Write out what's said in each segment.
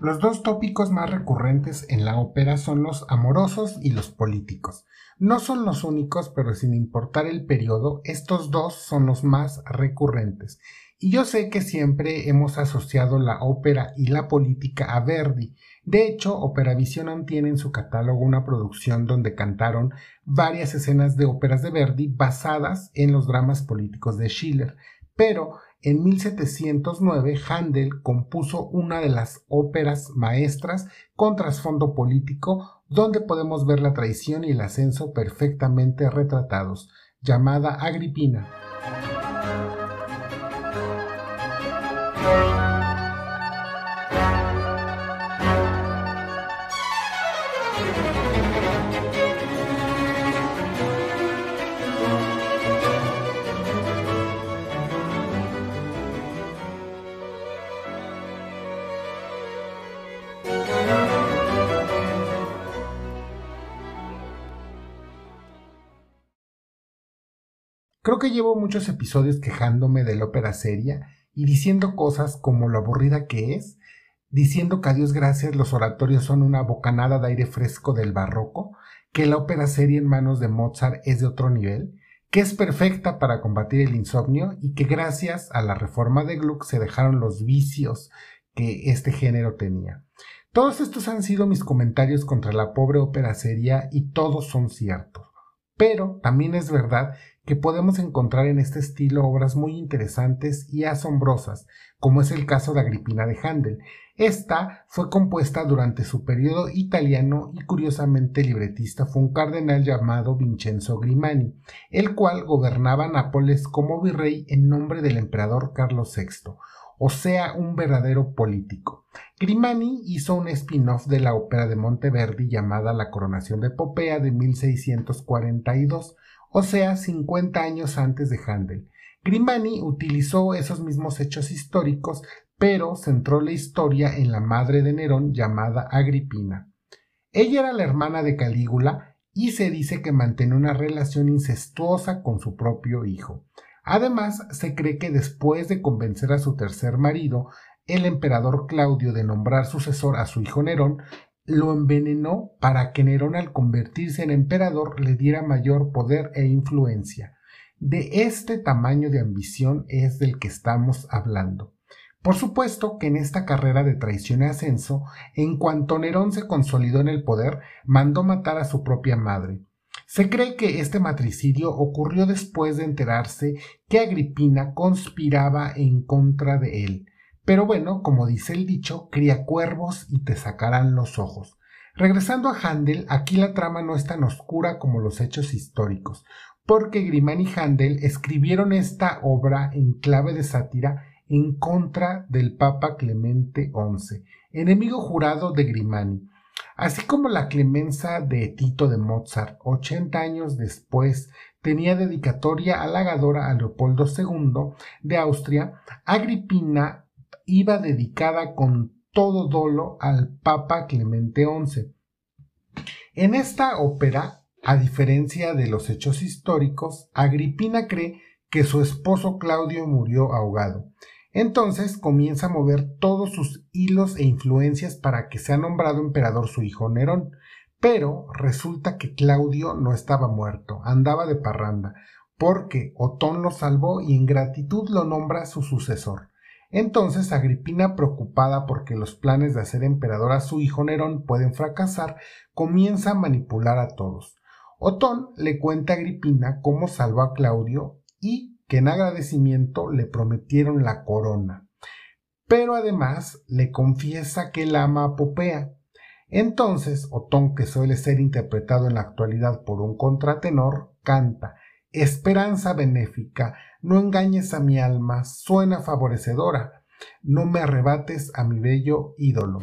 Los dos tópicos más recurrentes en la ópera son los amorosos y los políticos. No son los únicos, pero sin importar el periodo, estos dos son los más recurrentes. Y yo sé que siempre hemos asociado la ópera y la política a Verdi. De hecho, Operavision tiene en su catálogo una producción donde cantaron varias escenas de óperas de Verdi basadas en los dramas políticos de Schiller. Pero en 1709 Handel compuso una de las óperas maestras con trasfondo político donde podemos ver la traición y el ascenso perfectamente retratados, llamada Agripina. Creo que llevo muchos episodios quejándome de la ópera seria y diciendo cosas como lo aburrida que es, diciendo que a Dios gracias los oratorios son una bocanada de aire fresco del barroco, que la ópera seria en manos de Mozart es de otro nivel, que es perfecta para combatir el insomnio y que gracias a la reforma de Gluck se dejaron los vicios que este género tenía. Todos estos han sido mis comentarios contra la pobre ópera seria y todos son ciertos. Pero también es verdad que podemos encontrar en este estilo obras muy interesantes y asombrosas, como es el caso de Agripina de Handel. Esta fue compuesta durante su periodo italiano y curiosamente libretista fue un cardenal llamado Vincenzo Grimani, el cual gobernaba Nápoles como virrey en nombre del emperador Carlos VI, o sea, un verdadero político. Grimani hizo un spin-off de la ópera de Monteverdi llamada La coronación de Popea de 1642, o sea, 50 años antes de Handel. Grimani utilizó esos mismos hechos históricos, pero centró la historia en la madre de Nerón llamada Agripina. Ella era la hermana de Calígula y se dice que mantenía una relación incestuosa con su propio hijo. Además, se cree que después de convencer a su tercer marido, el emperador Claudio de nombrar sucesor a su hijo Nerón, lo envenenó para que Nerón al convertirse en emperador le diera mayor poder e influencia. De este tamaño de ambición es del que estamos hablando. Por supuesto que en esta carrera de traición y ascenso, en cuanto Nerón se consolidó en el poder, mandó matar a su propia madre. Se cree que este matricidio ocurrió después de enterarse que Agripina conspiraba en contra de él. Pero bueno, como dice el dicho, cría cuervos y te sacarán los ojos. Regresando a Handel, aquí la trama no es tan oscura como los hechos históricos, porque Grimani y Handel escribieron esta obra en clave de sátira en contra del Papa Clemente XI, enemigo jurado de Grimani, Así como la clemenza de Tito de Mozart, ochenta años después, tenía dedicatoria halagadora a Leopoldo II de Austria, Agripina iba dedicada con todo dolo al Papa Clemente XI. En esta ópera, a diferencia de los hechos históricos, Agripina cree que su esposo Claudio murió ahogado. Entonces comienza a mover todos sus hilos e influencias para que sea nombrado emperador su hijo Nerón. Pero resulta que Claudio no estaba muerto, andaba de parranda, porque Otón lo salvó y en gratitud lo nombra su sucesor. Entonces Agripina, preocupada porque los planes de hacer emperador a su hijo Nerón pueden fracasar, comienza a manipular a todos. Otón le cuenta a Agripina cómo salvó a Claudio y que en agradecimiento le prometieron la corona. Pero además le confiesa que la ama a Popea. Entonces, Otón, que suele ser interpretado en la actualidad por un contratenor, canta Esperanza benéfica, no engañes a mi alma, suena favorecedora, no me arrebates a mi bello ídolo.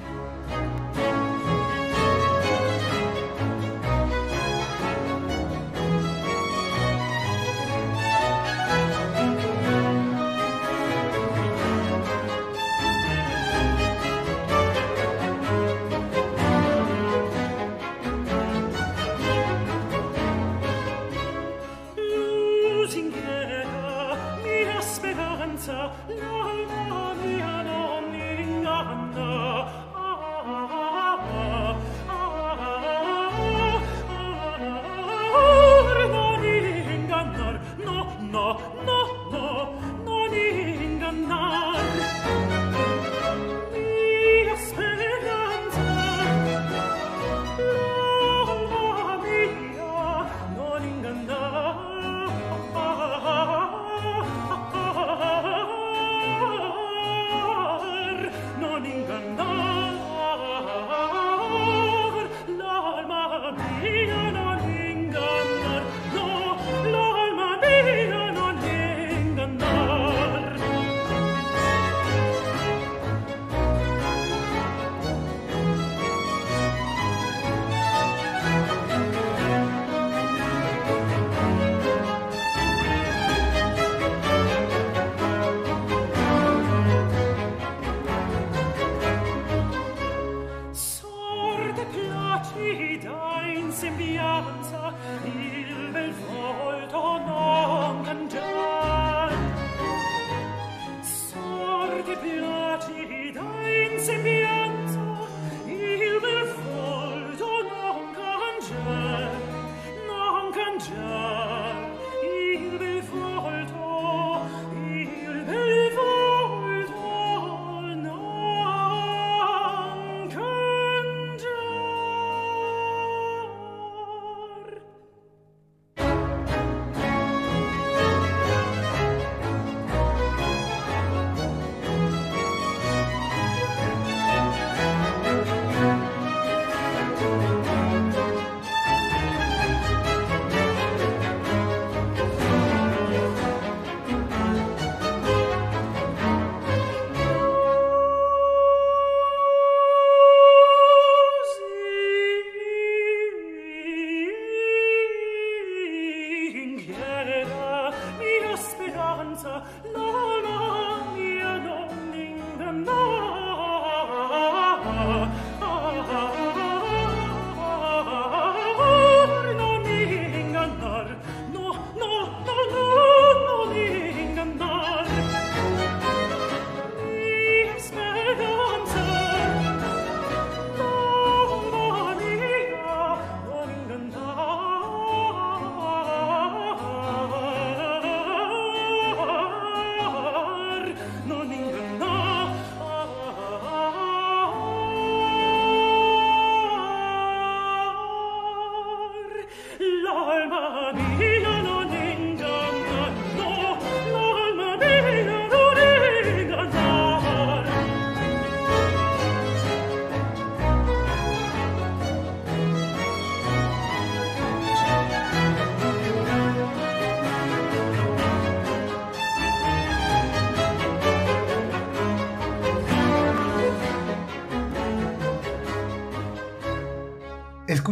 sembianza il bel volto non cangiar. Sorte placida in sembianza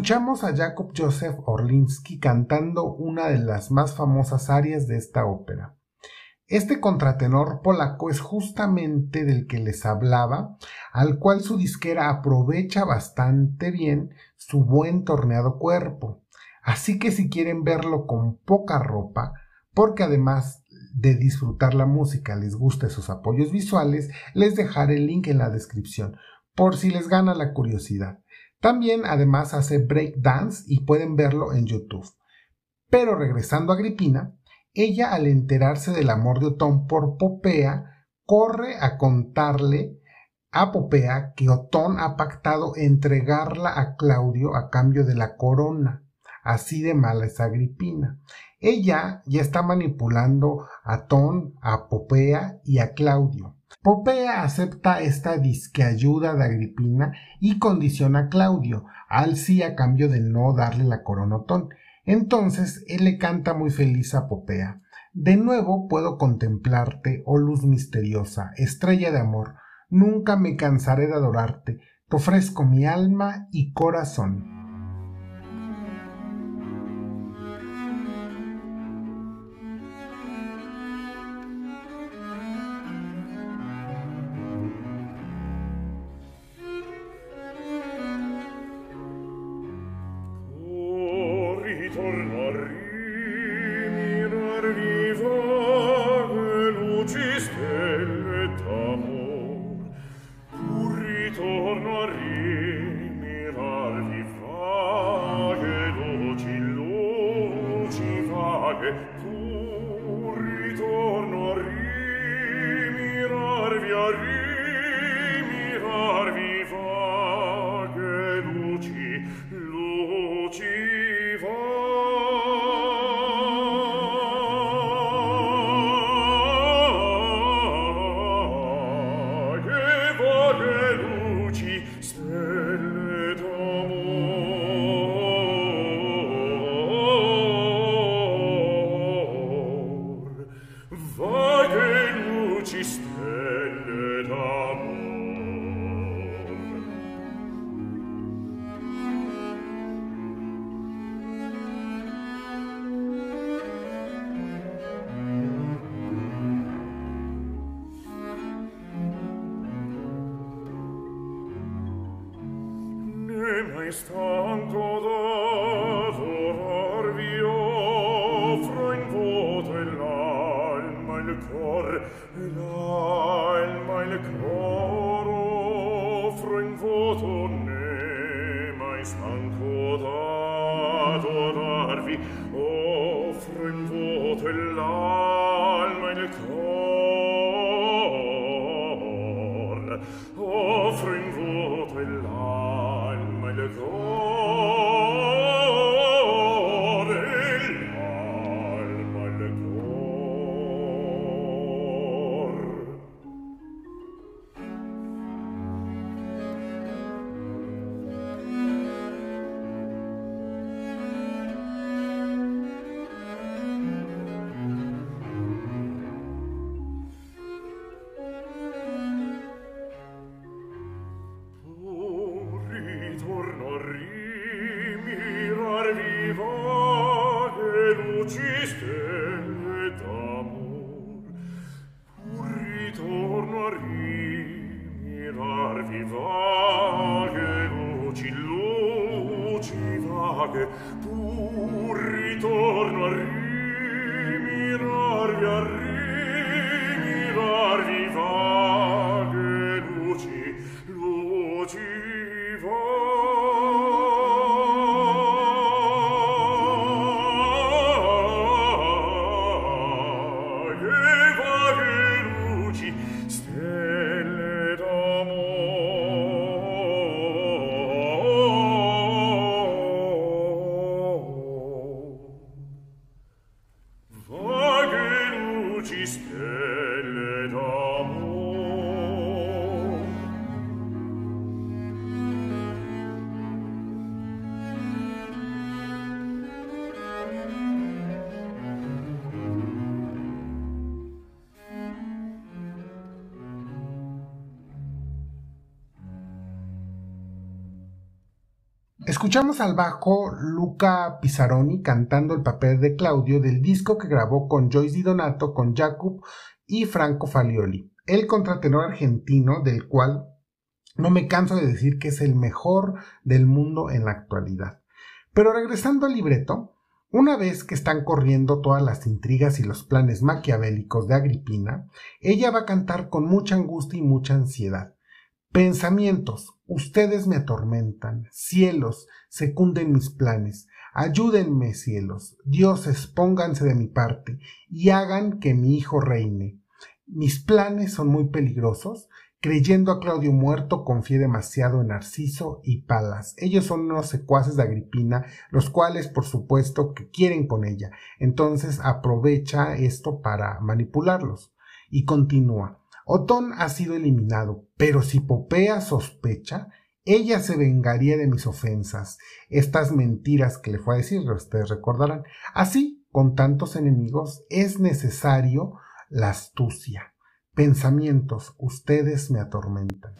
Escuchamos a Jacob Joseph Orlinsky cantando una de las más famosas arias de esta ópera. Este contratenor polaco es justamente del que les hablaba, al cual su disquera aprovecha bastante bien su buen torneado cuerpo. Así que si quieren verlo con poca ropa, porque además de disfrutar la música les guste sus apoyos visuales, les dejaré el link en la descripción, por si les gana la curiosidad. También además hace break dance y pueden verlo en YouTube. Pero regresando a Agripina, ella al enterarse del amor de Otón por Popea, corre a contarle a Popea que Otón ha pactado entregarla a Claudio a cambio de la corona. Así de mala es Agripina. Ella ya está manipulando a Otón, a Popea y a Claudio. Popea acepta esta disqueayuda de Agripina y condiciona a Claudio, al sí a cambio de no darle la coronotón. Entonces él le canta muy feliz a Popea. De nuevo puedo contemplarte, oh luz misteriosa, estrella de amor, nunca me cansaré de adorarte, te ofrezco mi alma y corazón. giorno rie mai stanco d'ora torno a rio Escuchamos al bajo Luca Pizzaroni cantando el papel de Claudio del disco que grabó con Joyce Di Donato, con Jacob y Franco Falioli, el contratenor argentino del cual no me canso de decir que es el mejor del mundo en la actualidad. Pero regresando al libreto, una vez que están corriendo todas las intrigas y los planes maquiavélicos de Agripina, ella va a cantar con mucha angustia y mucha ansiedad. Pensamientos, ustedes me atormentan. Cielos, secunden mis planes. Ayúdenme, cielos. Dioses, pónganse de mi parte y hagan que mi hijo reine. Mis planes son muy peligrosos. Creyendo a Claudio muerto, confié demasiado en Narciso y Palas. Ellos son unos secuaces de Agripina, los cuales, por supuesto, que quieren con ella. Entonces aprovecha esto para manipularlos. Y continúa. Otón ha sido eliminado, pero si Popea sospecha, ella se vengaría de mis ofensas, estas mentiras que le fue a decir, ustedes recordarán. Así, con tantos enemigos, es necesario la astucia. Pensamientos, ustedes me atormentan.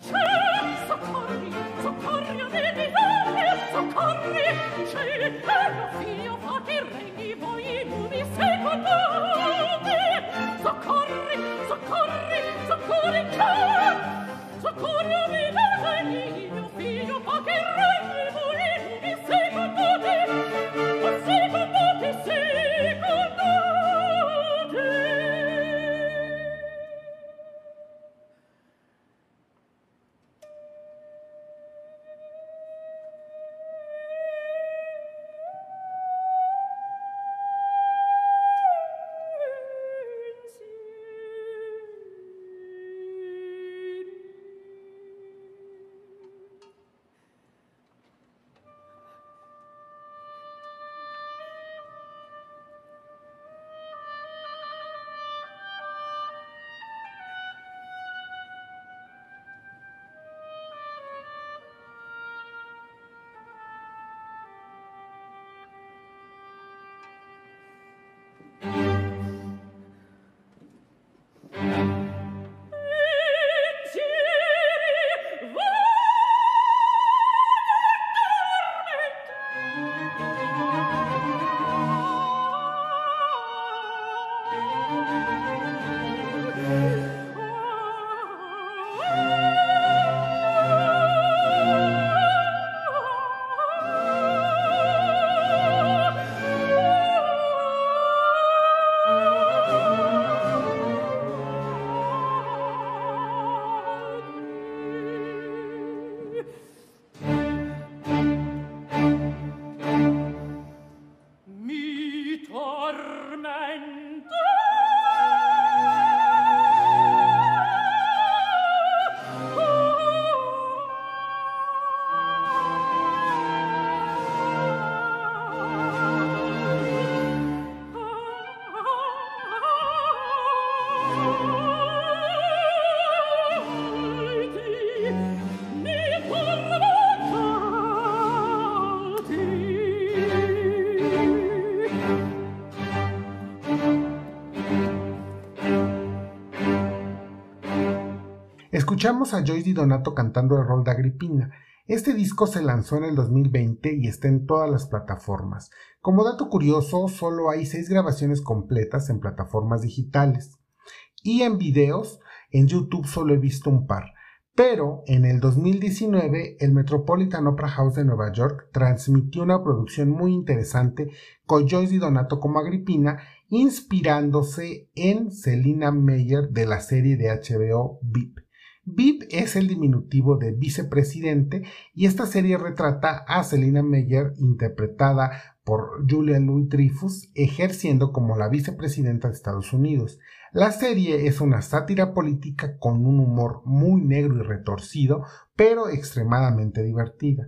Escuchamos a Joyce Di Donato cantando el rol de Agripina. Este disco se lanzó en el 2020 y está en todas las plataformas. Como dato curioso, solo hay seis grabaciones completas en plataformas digitales. Y en videos, en YouTube solo he visto un par. Pero en el 2019 el Metropolitan Opera House de Nueva York transmitió una producción muy interesante con Joyce y Donato como Agripina, inspirándose en Selina Meyer de la serie de HBO VIP. VIP es el diminutivo de vicepresidente y esta serie retrata a Selina Meyer interpretada por Julia Louis Dreyfus ejerciendo como la vicepresidenta de Estados Unidos. La serie es una sátira política con un humor muy negro y retorcido, pero extremadamente divertida.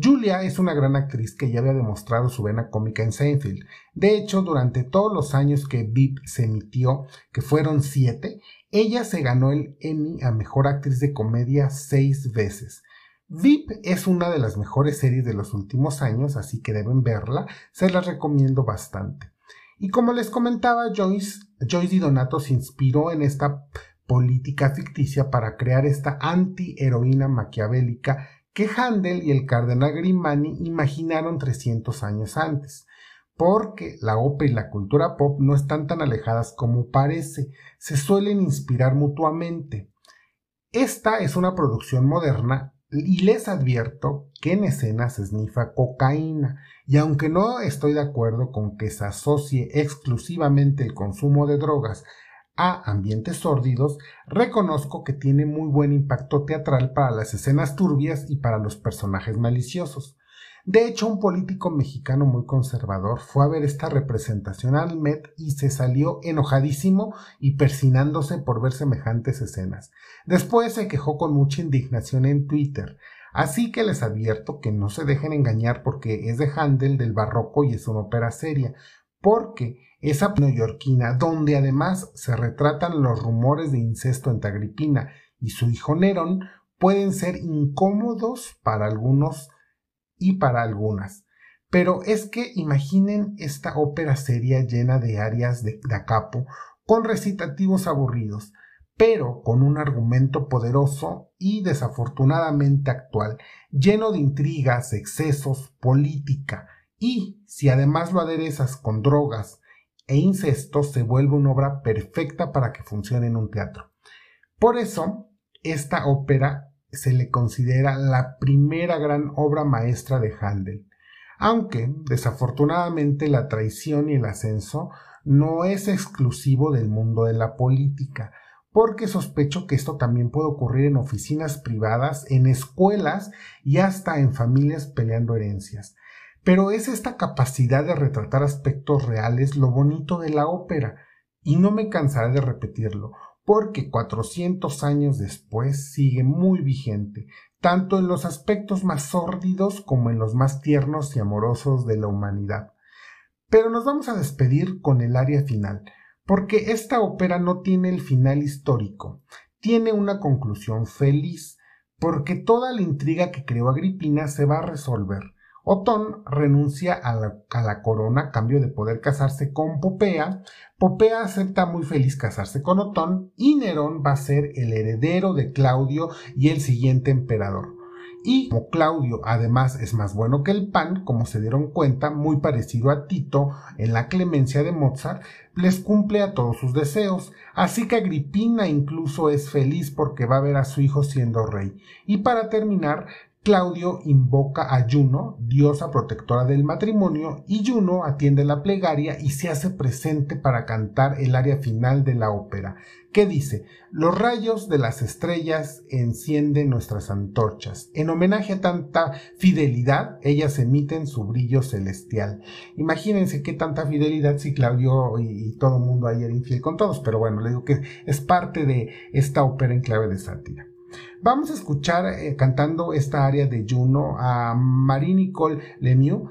Julia es una gran actriz que ya había demostrado su vena cómica en Seinfeld. De hecho, durante todos los años que VIP se emitió, que fueron siete, ella se ganó el Emmy a Mejor Actriz de Comedia seis veces. VIP es una de las mejores series de los últimos años, así que deben verla, se la recomiendo bastante. Y como les comentaba, Joyce, Joyce Donato se inspiró en esta política ficticia para crear esta anti-heroína maquiavélica que Handel y el cardenal Grimani imaginaron 300 años antes. Porque la ópera y la cultura pop no están tan alejadas como parece, se suelen inspirar mutuamente. Esta es una producción moderna y les advierto que en escena se esnifa cocaína, y aunque no estoy de acuerdo con que se asocie exclusivamente el consumo de drogas a ambientes sórdidos, reconozco que tiene muy buen impacto teatral para las escenas turbias y para los personajes maliciosos. De hecho, un político mexicano muy conservador fue a ver esta representación al Met y se salió enojadísimo y persinándose por ver semejantes escenas. Después se quejó con mucha indignación en Twitter. Así que les advierto que no se dejen engañar porque es de Handel del barroco y es una ópera seria, porque esa neoyorquina donde además se retratan los rumores de incesto entre Agripina y su hijo Nerón pueden ser incómodos para algunos y para algunas. Pero es que imaginen esta ópera seria llena de arias de da capo, con recitativos aburridos, pero con un argumento poderoso y desafortunadamente actual, lleno de intrigas, excesos, política, y si además lo aderezas con drogas e incesto, se vuelve una obra perfecta para que funcione en un teatro. Por eso, esta ópera se le considera la primera gran obra maestra de Handel, aunque desafortunadamente la traición y el ascenso no es exclusivo del mundo de la política, porque sospecho que esto también puede ocurrir en oficinas privadas, en escuelas y hasta en familias peleando herencias. Pero es esta capacidad de retratar aspectos reales lo bonito de la ópera, y no me cansaré de repetirlo, porque 400 años después sigue muy vigente, tanto en los aspectos más sórdidos como en los más tiernos y amorosos de la humanidad. Pero nos vamos a despedir con el área final, porque esta ópera no tiene el final histórico, tiene una conclusión feliz, porque toda la intriga que creó Agripina se va a resolver, Otón renuncia a la, corona a cambio de poder casarse con Popea. Popea acepta muy feliz casarse con Otón y Nerón va a ser el heredero de Claudio y el siguiente emperador. Y como Claudio además es más bueno que el pan, como se dieron cuenta, muy parecido a Tito en la clemencia de Mozart, les cumple a todos sus deseos. Así que Agripina incluso es feliz porque va a ver a su hijo siendo rey. Y para terminar, Claudio invoca a Juno, diosa protectora del matrimonio, y Juno atiende la plegaria y se hace presente para cantar el área final de la ópera, que dice Los rayos de las estrellas encienden nuestras antorchas. En homenaje a tanta fidelidad, ellas emiten su brillo celestial. Imagínense qué tanta fidelidad si Claudio y, todo el mundo ahí era infiel con todos, pero bueno, le digo que es parte de esta ópera en clave de sátira. Vamos a escuchar eh, cantando esta área de Juno a Marie-Nicole Lemieux,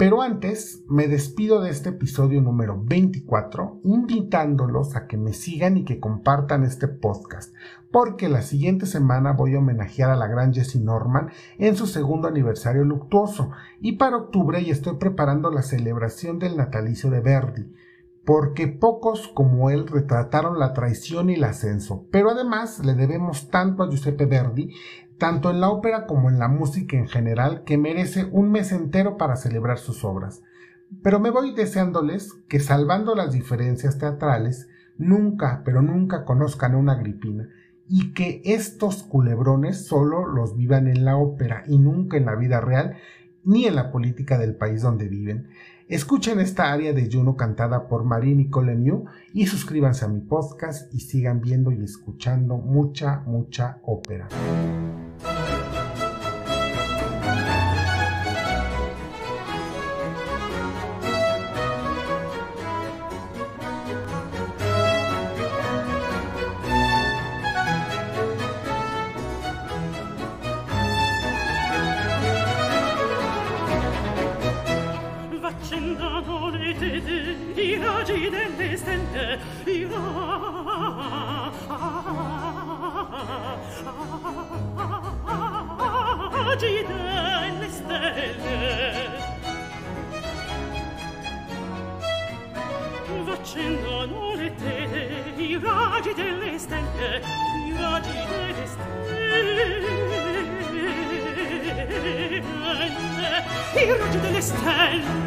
pero antes me despido de este episodio número 24 invitándolos a que me sigan y que compartan este podcast, porque la siguiente semana voy a homenajear a la gran Jessie Norman en su segundo aniversario luctuoso y para octubre ya estoy preparando la celebración del natalicio de Verdi porque pocos como él retrataron la traición y el ascenso, pero además le debemos tanto a Giuseppe Verdi, tanto en la ópera como en la música en general, que merece un mes entero para celebrar sus obras. Pero me voy deseándoles que, salvando las diferencias teatrales, nunca, pero nunca conozcan a una Agripina, y que estos culebrones solo los vivan en la ópera y nunca en la vida real, ni en la política del país donde viven. Escuchen esta área de Juno cantada por Marie Nicole New y suscríbanse a mi podcast y sigan viendo y escuchando mucha, mucha ópera. tirci delle stelle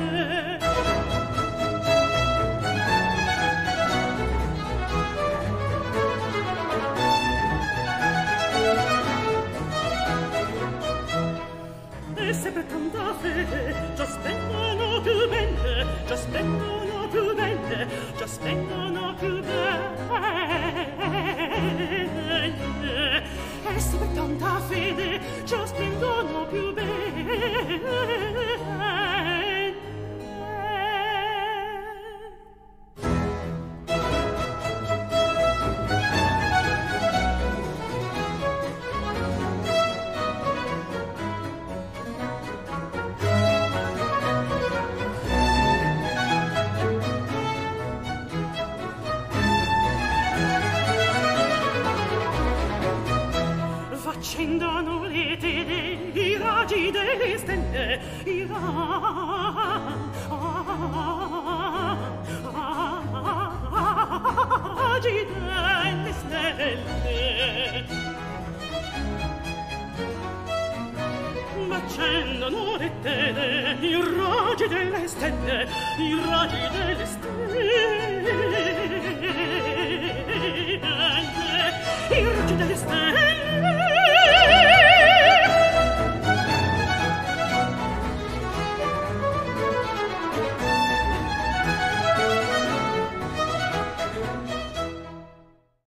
delle stelle, i raggi delle stelle. Accendono le tele, i raggi delle stelle, i raggi